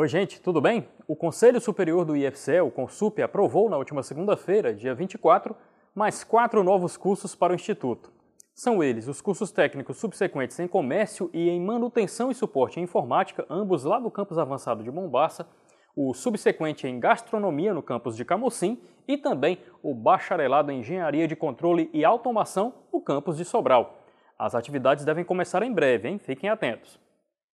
Oi, gente, tudo bem? O Conselho Superior do IFCE, o CONSUP, aprovou na última segunda-feira, dia 24, mais quatro novos cursos para o Instituto. São eles os cursos técnicos subsequentes em Comércio e em Manutenção e Suporte em Informática, ambos lá do campus avançado de Mombasa, o subsequente em Gastronomia no campus de Camocim e também o Bacharelado em Engenharia de Controle e Automação no campus de Sobral. As atividades devem começar em breve, hein? Fiquem atentos.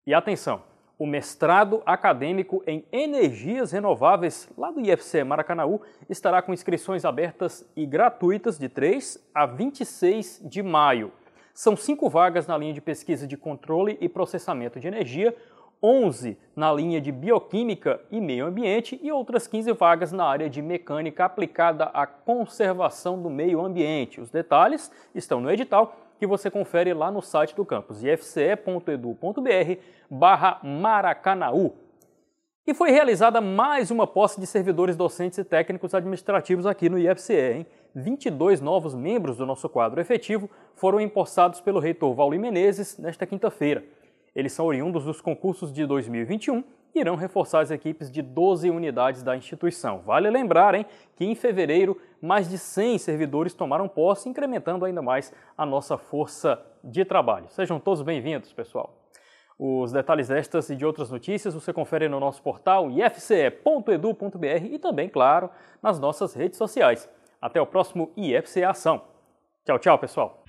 E atenção! O mestrado acadêmico em energias renováveis lá do IFC Maracanaú estará com inscrições abertas e gratuitas de 3 a 26 de maio. São cinco vagas na linha de pesquisa de controle e processamento de energia, 11 na linha de bioquímica e meio ambiente e outras 15 vagas na área de mecânica aplicada à conservação do meio ambiente. Os detalhes estão no edital que você confere lá no site do campus, ifce.edu.br barra Maracanaú. E foi realizada mais uma posse de servidores docentes e técnicos administrativos aqui no IFCE. Hein? 22 novos membros do nosso quadro efetivo foram empossados pelo reitor Valdir Menezes nesta quinta-feira. Eles são oriundos dos concursos de 2021 e irão reforçar as equipes de 12 unidades da instituição. Vale lembrar hein, que em fevereiro mais de 100 servidores tomaram posse, incrementando ainda mais a nossa força de trabalho. Sejam todos bem-vindos, pessoal. Os detalhes destas e de outras notícias você confere no nosso portal ifce.edu.br e também, claro, nas nossas redes sociais. Até o próximo IFCE Ação. Tchau, tchau, pessoal.